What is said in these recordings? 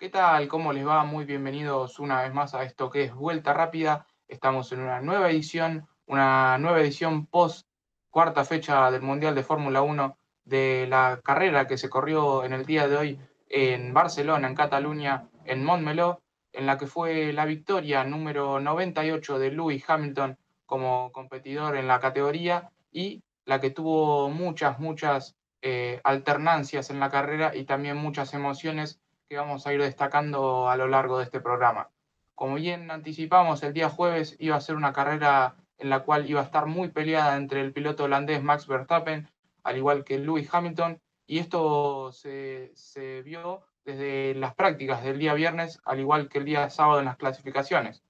¿Qué tal? ¿Cómo les va? Muy bienvenidos una vez más a esto que es Vuelta Rápida. Estamos en una nueva edición, una nueva edición post cuarta fecha del Mundial de Fórmula 1 de la carrera que se corrió en el día de hoy en Barcelona, en Cataluña, en Montmeló, en la que fue la victoria número 98 de Lewis Hamilton como competidor en la categoría y la que tuvo muchas, muchas eh, alternancias en la carrera y también muchas emociones que vamos a ir destacando a lo largo de este programa. Como bien anticipamos, el día jueves iba a ser una carrera en la cual iba a estar muy peleada entre el piloto holandés Max Verstappen, al igual que Lewis Hamilton, y esto se, se vio desde las prácticas del día viernes, al igual que el día sábado en las clasificaciones.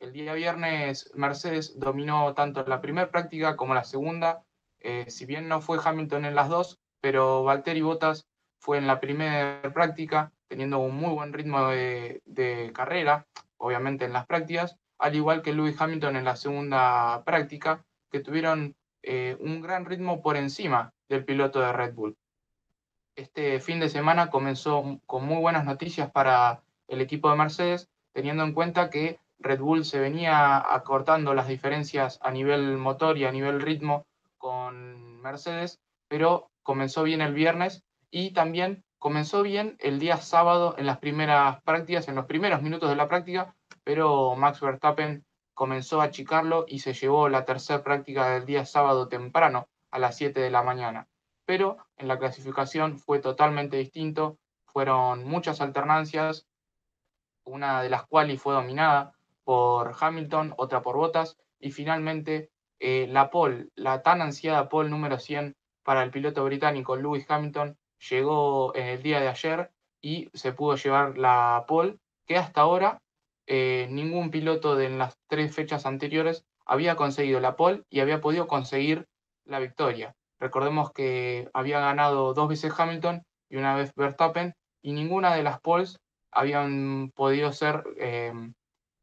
El día viernes Mercedes dominó tanto la primera práctica como la segunda, eh, si bien no fue Hamilton en las dos, pero Valtteri Bottas fue en la primera práctica, teniendo un muy buen ritmo de, carrera, obviamente en las prácticas, al igual que Lewis Hamilton en la segunda práctica, que tuvieron eh, un gran ritmo por encima del piloto de Red Bull. Este fin de semana comenzó con muy buenas noticias para el equipo de Mercedes, teniendo en cuenta que Red Bull se venía acortando las diferencias a nivel motor y a nivel ritmo con Mercedes, pero comenzó bien el viernes y también comenzó bien el día sábado en las primeras prácticas, en los primeros minutos de la práctica, pero Max Verstappen comenzó a achicarlo y se llevó la tercera práctica del día sábado temprano a las 7 de la mañana. Pero en la clasificación fue totalmente distinto, fueron muchas alternancias, una de las cuales fue dominada por Hamilton, otra por Bottas y finalmente eh, la pole, la tan ansiada pole número 100 para el piloto británico Lewis Hamilton llegó en el día de ayer y se pudo llevar la pole, que hasta ahora eh, ningún piloto de las tres fechas anteriores había conseguido la pole y había podido conseguir la victoria. Recordemos que había ganado dos veces Hamilton y una vez Verstappen y ninguna de las poles habían podido ser eh,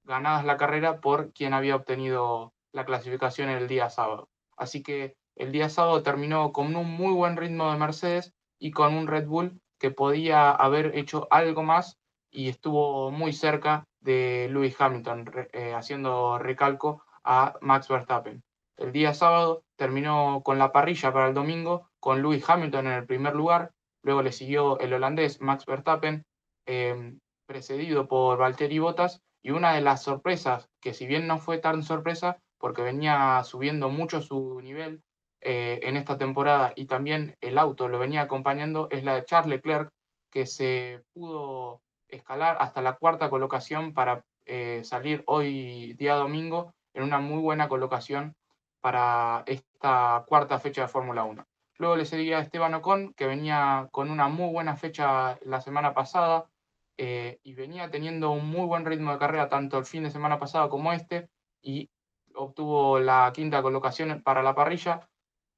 ganadas la carrera por quien había obtenido la clasificación el día sábado. Así que el día sábado terminó con un muy buen ritmo de Mercedes y con un Red Bull que podía haber hecho algo más y estuvo muy cerca de Lewis Hamilton, eh, haciendo recalco a Max Verstappen. El día sábado terminó con la parrilla para el domingo, con Lewis Hamilton en el primer lugar, luego le siguió el holandés Max Verstappen, eh, precedido por Valtteri Bottas, y una de las sorpresas, que si bien no fue tan sorpresa, porque venía subiendo mucho su nivel eh, en esta temporada y también el auto lo venía acompañando, es la de Charles Leclerc, que se pudo escalar hasta la cuarta colocación para eh, salir hoy día domingo en una muy buena colocación para esta cuarta fecha de Fórmula 1. Luego le seguía Esteban Ocon, que venía con una muy buena fecha la semana pasada eh, y venía teniendo un muy buen ritmo de carrera tanto el fin de semana pasado como este y obtuvo la quinta colocación para la parrilla.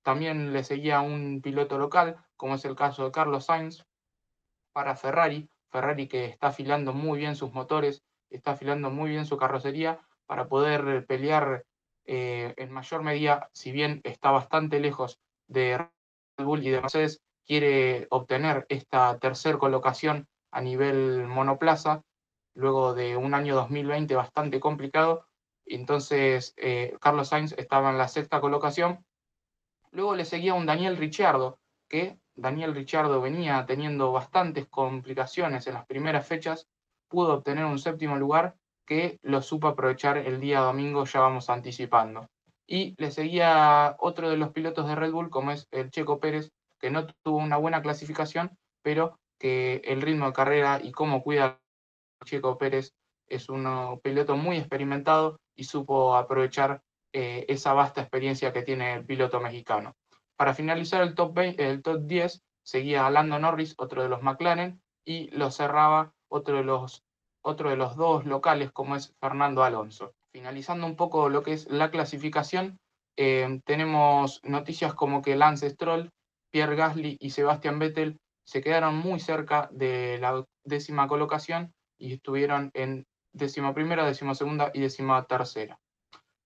También le seguía un piloto local, como es el caso de Carlos Sainz, para Ferrari. Ferrari que está afilando muy bien sus motores, está afilando muy bien su carrocería para poder pelear eh, en mayor medida, si bien está bastante lejos de Red Bull y de Mercedes, quiere obtener esta tercera colocación a nivel monoplaza, luego de un año 2020 bastante complicado. Entonces, eh, Carlos Sainz estaba en la sexta colocación Luego le seguía un Daniel Ricciardo, que Daniel Ricciardo venía teniendo bastantes complicaciones en las primeras fechas, pudo obtener un séptimo lugar que lo supo aprovechar el día domingo, ya vamos anticipando. Y le seguía otro de los pilotos de Red Bull, como es el Checo Pérez, que no tuvo una buena clasificación, pero que el ritmo de carrera y cómo cuida Checo Pérez es un piloto muy experimentado y supo aprovechar eh, esa vasta experiencia que tiene el piloto mexicano. Para finalizar el top, el top 10 seguía Lando Norris, otro de los McLaren, y lo cerraba otro de los, otro de los dos locales como es Fernando Alonso. Finalizando un poco lo que es la clasificación, eh, tenemos noticias como que Lance Stroll, Pierre Gasly y Sebastian Vettel se quedaron muy cerca de la décima colocación y estuvieron en décima primera, décima segunda y décima tercera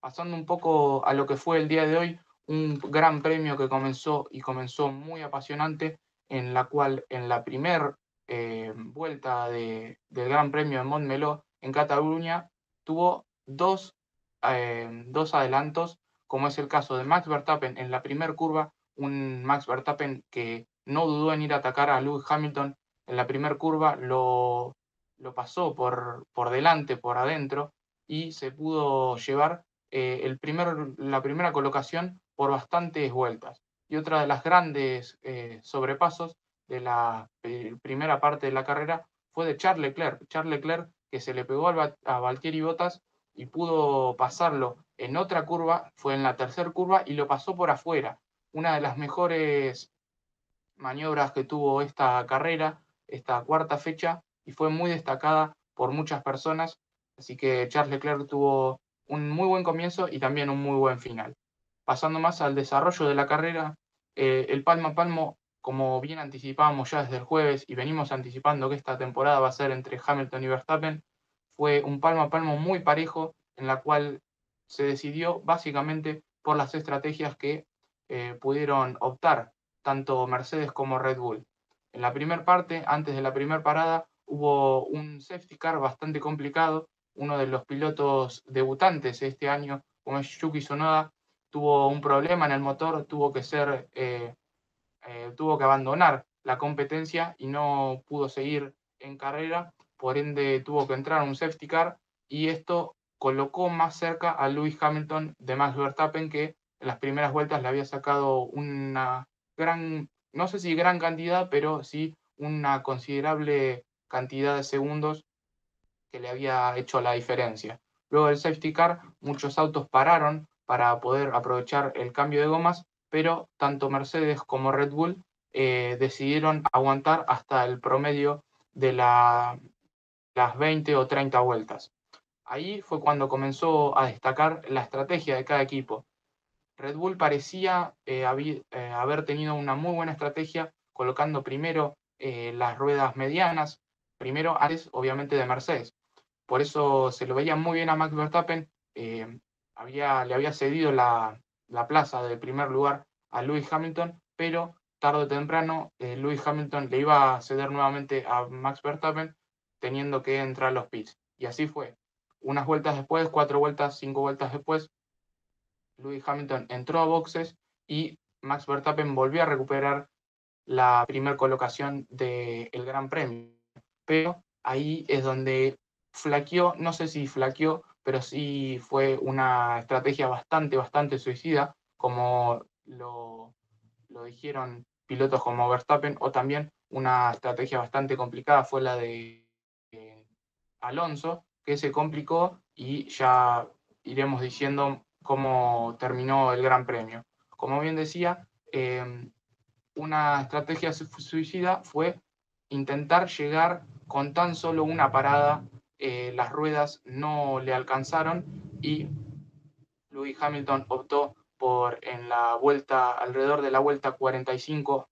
pasando un poco a lo que fue el día de hoy, un gran premio que comenzó y comenzó muy apasionante, en la cual en la primera eh, vuelta del Gran Premio de Montmeló en Cataluña tuvo dos, eh, dos adelantos, como es el caso de Max Verstappen en la primera curva, un Max Verstappen que no dudó en ir a atacar a Lewis Hamilton en la primera curva, lo, lo pasó por, por delante, por adentro, y se pudo llevar eh, el primer, la primera colocación por bastantes vueltas. Y otra de las grandes sobrepasos de la primera parte de la carrera fue de Charles Leclerc. Charles Leclerc que se le pegó a Valtteri Bottas y pudo pasarlo en otra curva, fue en la tercera curva y lo pasó por afuera. Una de las mejores maniobras que tuvo esta carrera, esta cuarta fecha, y fue muy destacada por muchas personas. Así que Charles Leclerc tuvo un muy buen comienzo y también un muy buen final. Pasando más al desarrollo de la carrera, eh, el palmo a palmo como bien anticipábamos ya desde el jueves y venimos anticipando que esta temporada va a ser entre Hamilton y Verstappen, fue un palmo a palmo muy parejo en la cual se decidió básicamente por las estrategias que eh, pudieron optar tanto Mercedes como Red Bull. En la primera parte, antes de la primera parada, hubo un safety car bastante complicado. Uno de los pilotos debutantes este año, como es Yuki Sonoda, tuvo un problema en el motor, tuvo que ser eh, eh, tuvo que abandonar la competencia y no pudo seguir en carrera, por ende tuvo que entrar a un safety car y esto colocó más cerca a Lewis Hamilton de Max Verstappen que en las primeras vueltas le había sacado una gran, no sé si gran cantidad, pero sí una considerable cantidad de segundos que le había hecho la diferencia. Luego del safety car, muchos autos pararon para poder aprovechar el cambio de gomas pero tanto Mercedes como Red Bull eh, decidieron aguantar hasta el promedio de las 20 o 30 vueltas. Ahí fue cuando comenzó a destacar la estrategia de cada equipo. Red Bull parecía eh, eh, haber tenido una muy buena estrategia colocando primero las ruedas medianas, primero antes obviamente de Mercedes. Por eso se lo veía muy bien a Max Verstappen, había, le había cedido la, la plaza del primer lugar a Lewis Hamilton, pero tarde o temprano eh, Lewis Hamilton le iba a ceder nuevamente a Max Verstappen teniendo que entrar a los pits. Y así fue. Unas vueltas después, cuatro vueltas, cinco vueltas después, Lewis Hamilton entró a boxes y Max Verstappen volvió a recuperar la primera colocación del Gran Premio. Pero ahí es donde flaqueó, no sé si flaqueó pero sí fue una estrategia bastante, bastante suicida, como lo, dijeron pilotos como Verstappen, o también una estrategia bastante complicada fue la de Alonso, que se complicó y ya iremos diciendo cómo terminó el Gran Premio. Como bien decía, em, una estrategia suicida fue intentar llegar con tan solo una parada eh, las ruedas no le alcanzaron y Louis Hamilton optó por en la vuelta, alrededor de la vuelta 45,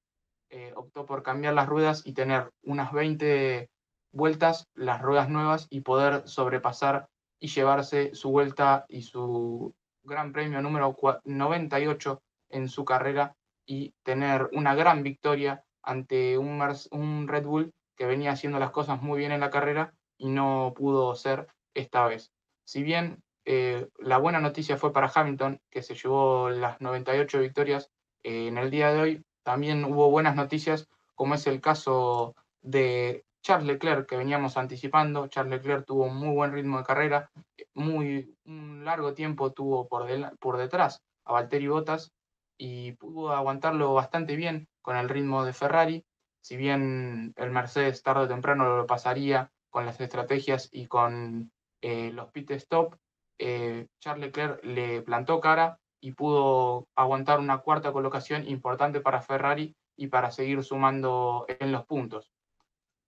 eh, optó por cambiar las ruedas y tener unas 20 vueltas, las ruedas nuevas y poder sobrepasar y llevarse su vuelta y su gran premio número 98 en su carrera y tener una gran victoria ante un, un Red Bull que venía haciendo las cosas muy bien en la carrera y no pudo ser esta vez. Si bien eh, la buena noticia fue para Hamilton, que se llevó las 98 victorias eh, en el día de hoy, también hubo buenas noticias, como es el caso de Charles Leclerc, que veníamos anticipando. Charles Leclerc tuvo un muy buen ritmo de carrera, muy un largo tiempo tuvo por, por detrás a Valtteri Bottas y pudo aguantarlo bastante bien con el ritmo de Ferrari. Si bien el Mercedes tarde o temprano lo pasaría con las estrategias y con eh, los pit stop, eh, Charles Leclerc le plantó cara y pudo aguantar una cuarta colocación importante para Ferrari y para seguir sumando en los puntos.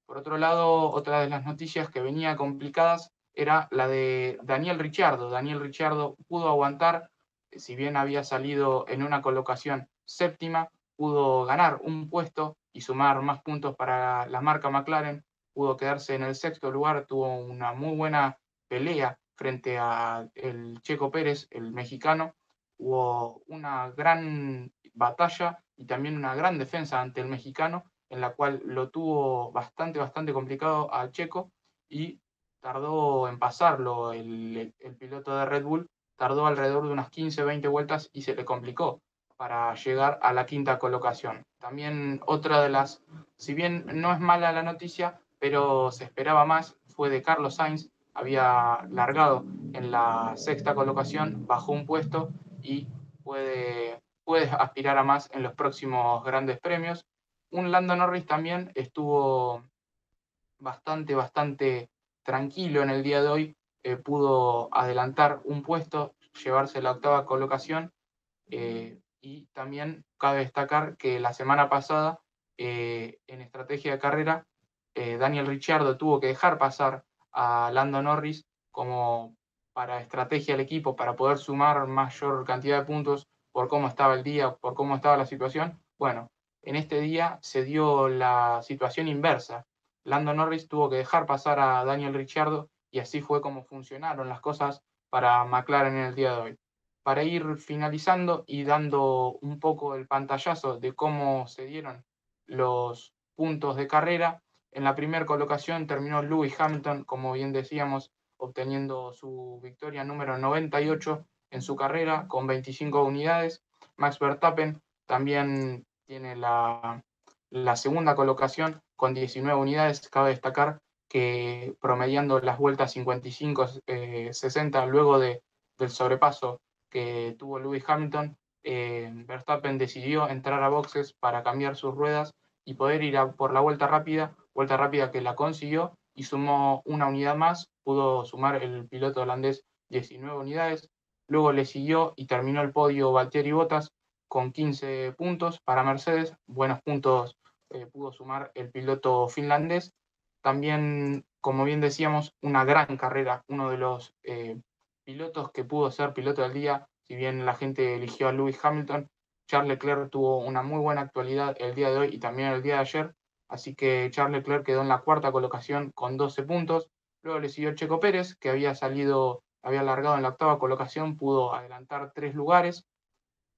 Por otro lado, otra de las noticias que venía complicadas era la de Daniel Ricciardo. Daniel Ricciardo pudo aguantar, si bien había salido en una colocación séptima, pudo ganar un puesto y sumar más puntos para la marca McLaren pudo quedarse en el sexto lugar, tuvo una muy buena pelea frente a el Checo Pérez, el mexicano. Hubo una gran batalla y también una gran defensa ante el mexicano en la cual lo tuvo bastante, bastante complicado a Checo y tardó en pasarlo el, el piloto de Red Bull, tardó alrededor de unas 15, 20 vueltas y se le complicó para llegar a la quinta colocación. También otra de las, si bien no es mala la noticia, pero se esperaba más, fue de Carlos Sainz, había largado en la sexta colocación, bajó un puesto y puede, puede aspirar a más en los próximos grandes premios. Un Lando Norris también estuvo bastante, bastante tranquilo en el día de hoy, eh, pudo adelantar un puesto, llevarse la octava colocación. Eh, y también cabe destacar que la semana pasada, eh, en estrategia de carrera, Daniel Ricciardo tuvo que dejar pasar a Lando Norris como para estrategia del equipo, para poder sumar mayor cantidad de puntos por cómo estaba el día, por cómo estaba la situación. Bueno, en este día se dio la situación inversa. Lando Norris tuvo que dejar pasar a Daniel Ricciardo y así fue como funcionaron las cosas para McLaren en el día de hoy. Para ir finalizando y dando un poco el pantallazo de cómo se dieron los puntos de carrera, en la primera colocación terminó Lewis Hamilton, como bien decíamos, obteniendo su victoria número 98 en su carrera con 25 unidades. Max Verstappen también tiene la, segunda colocación con 19 unidades. Cabe destacar que promediando las vueltas 55-60 eh, luego de, del sobrepaso que tuvo Lewis Hamilton, eh, Verstappen decidió entrar a boxes para cambiar sus ruedas y poder ir por la vuelta rápida vuelta rápida que la consiguió y sumó una unidad más, pudo sumar el piloto holandés 19 unidades, luego le siguió y terminó el podio Valtteri Bottas con 15 puntos para Mercedes, buenos puntos eh, pudo sumar el piloto finlandés, también, como bien decíamos, una gran carrera, uno de los eh, pilotos que pudo ser piloto del día, si bien la gente eligió a Lewis Hamilton, Charles Leclerc tuvo una muy buena actualidad el día de hoy y también el día de ayer, Así que Charles Leclerc quedó en la cuarta colocación con 12 puntos. Luego le siguió Checo Pérez, que había salido, había largado en la octava colocación, pudo adelantar tres lugares.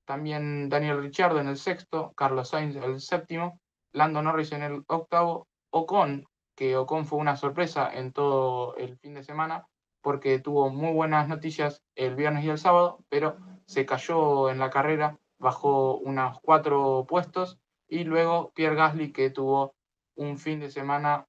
También Daniel Ricciardo en el sexto, Carlos Sainz en el séptimo, Lando Norris en el octavo, Ocon, que Ocon fue una sorpresa en todo el fin de semana, porque tuvo muy buenas noticias el viernes y el sábado, pero se cayó en la carrera, bajó unos cuatro puestos, y luego Pierre Gasly, que tuvo un fin de semana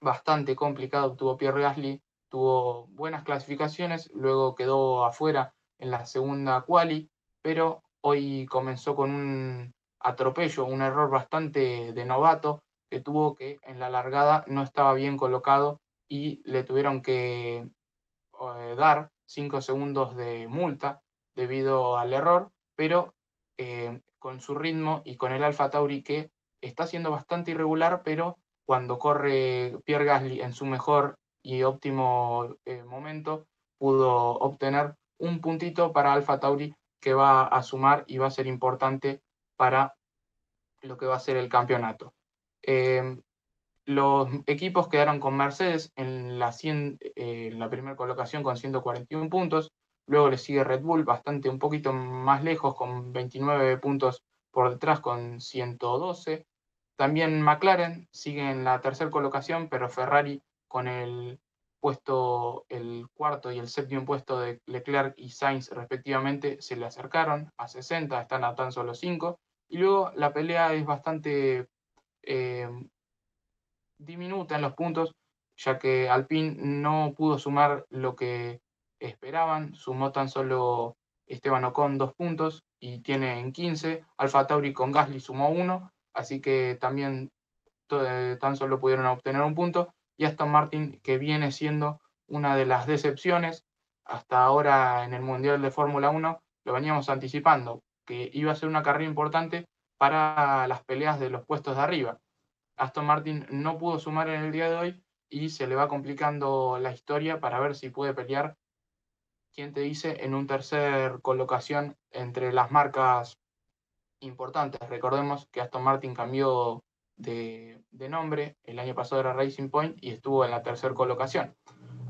bastante complicado. Tuvo Pierre Gasly, tuvo buenas clasificaciones, luego quedó afuera en la segunda quali, pero hoy comenzó con un atropello, un error bastante de novato que tuvo que en la largada no estaba bien colocado y le tuvieron que eh, dar cinco segundos de multa debido al error, pero eh, con su ritmo y con el Alfa Tauri que está siendo bastante irregular, pero cuando corre Pierre Gasly en su mejor y óptimo eh, momento, pudo obtener un puntito para Alfa Tauri que va a sumar y va a ser importante para lo que va a ser el campeonato. Em, los equipos quedaron con Mercedes en la, eh, la primera colocación con 141 puntos, luego le sigue Red Bull bastante un poquito más lejos con 29 puntos por detrás con 112, también McLaren sigue en la tercera colocación, pero Ferrari con el puesto, el cuarto y el séptimo puesto de Leclerc y Sainz respectivamente se le acercaron a 60, están a tan solo 5. Y luego la pelea es bastante eh, diminuta en los puntos, ya que Alpine no pudo sumar lo que esperaban, sumó tan solo Esteban Ocon dos puntos y tiene en 15, Alfa Tauri con Gasly sumó uno así que también eh, tan solo pudieron obtener un punto. Y Aston Martin, que viene siendo una de las decepciones hasta ahora en el Mundial de Fórmula 1, lo veníamos anticipando, que iba a ser una carrera importante para las peleas de los puestos de arriba. Aston Martin no pudo sumar en el día de hoy y se le va complicando la historia para ver si puede pelear, quién te dice, en un tercer colocación entre las marcas importantes. Recordemos que Aston Martin cambió de, nombre, el año pasado era Racing Point y estuvo en la tercera colocación.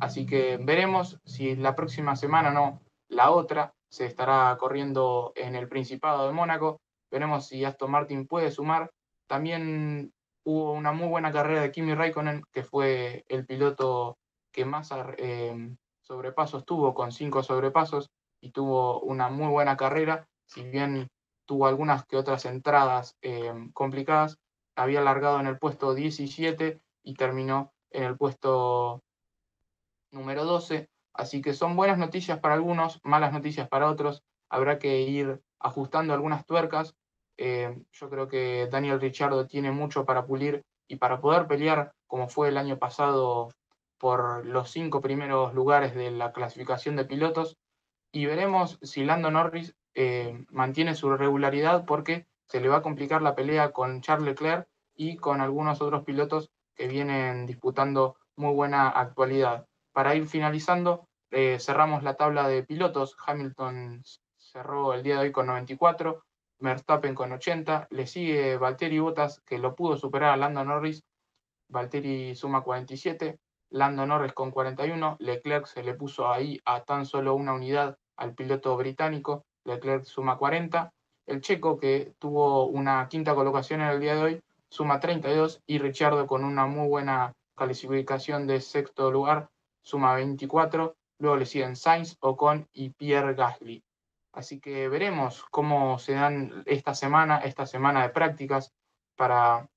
Así que veremos si la próxima semana no, la otra se estará corriendo en el Principado de Mónaco. Veremos si Aston Martin puede sumar. También hubo una muy buena carrera de Kimi Raikkonen, que fue el piloto que más eh, sobrepasos tuvo, con cinco sobrepasos, y tuvo una muy buena carrera, si bien tuvo algunas que otras entradas eh, complicadas, había largado en el puesto 17 y terminó en el puesto número 12. Así que son buenas noticias para algunos, malas noticias para otros. Habrá que ir ajustando algunas tuercas. Eh, yo creo que Daniel Richardo tiene mucho para pulir y para poder pelear, como fue el año pasado, por los cinco primeros lugares de la clasificación de pilotos. Y veremos si Lando Norris eh, mantiene su regularidad porque se le va a complicar la pelea con Charles Leclerc y con algunos otros pilotos que vienen disputando muy buena actualidad. Para ir finalizando, eh, cerramos la tabla de pilotos. Hamilton cerró el día de hoy con 94, Verstappen con 80, le sigue Valtteri Bottas, que lo pudo superar a Lando Norris. Valtteri suma 47, Lando Norris con 41, Leclerc se le puso ahí a tan solo una unidad al piloto británico, Leclerc suma 40, el checo que tuvo una quinta colocación en el día de hoy suma 32 y Richardo con una muy buena calificación de sexto lugar suma 24, luego le siguen Sainz, Ocon y Pierre Gasly. Así que veremos cómo se dan esta semana, esta semana de prácticas para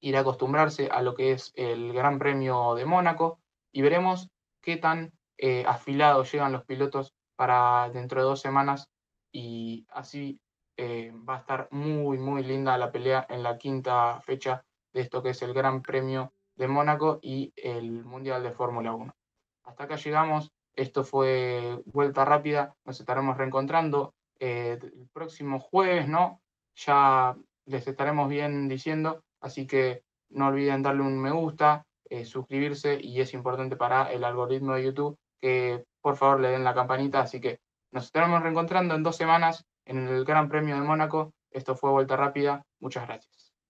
ir a acostumbrarse a lo que es el Gran Premio de Mónaco. Y veremos qué tan eh, afilados llegan los pilotos para dentro de dos semanas y así eh, va a estar muy, muy linda la pelea en la quinta fecha de esto que es el Gran Premio de Mónaco y el Mundial de Fórmula 1. Hasta acá llegamos. Esto fue Vuelta Rápida. Nos estaremos reencontrando eh, el próximo jueves, ¿no? Ya les estaremos bien diciendo. Así que no olviden darle un me gusta, eh, suscribirse y es importante para el algoritmo de YouTube que por favor le den la campanita. Así que nos estaremos reencontrando en dos semanas en el Gran Premio de Mónaco. Esto fue Vuelta Rápida. Muchas gracias.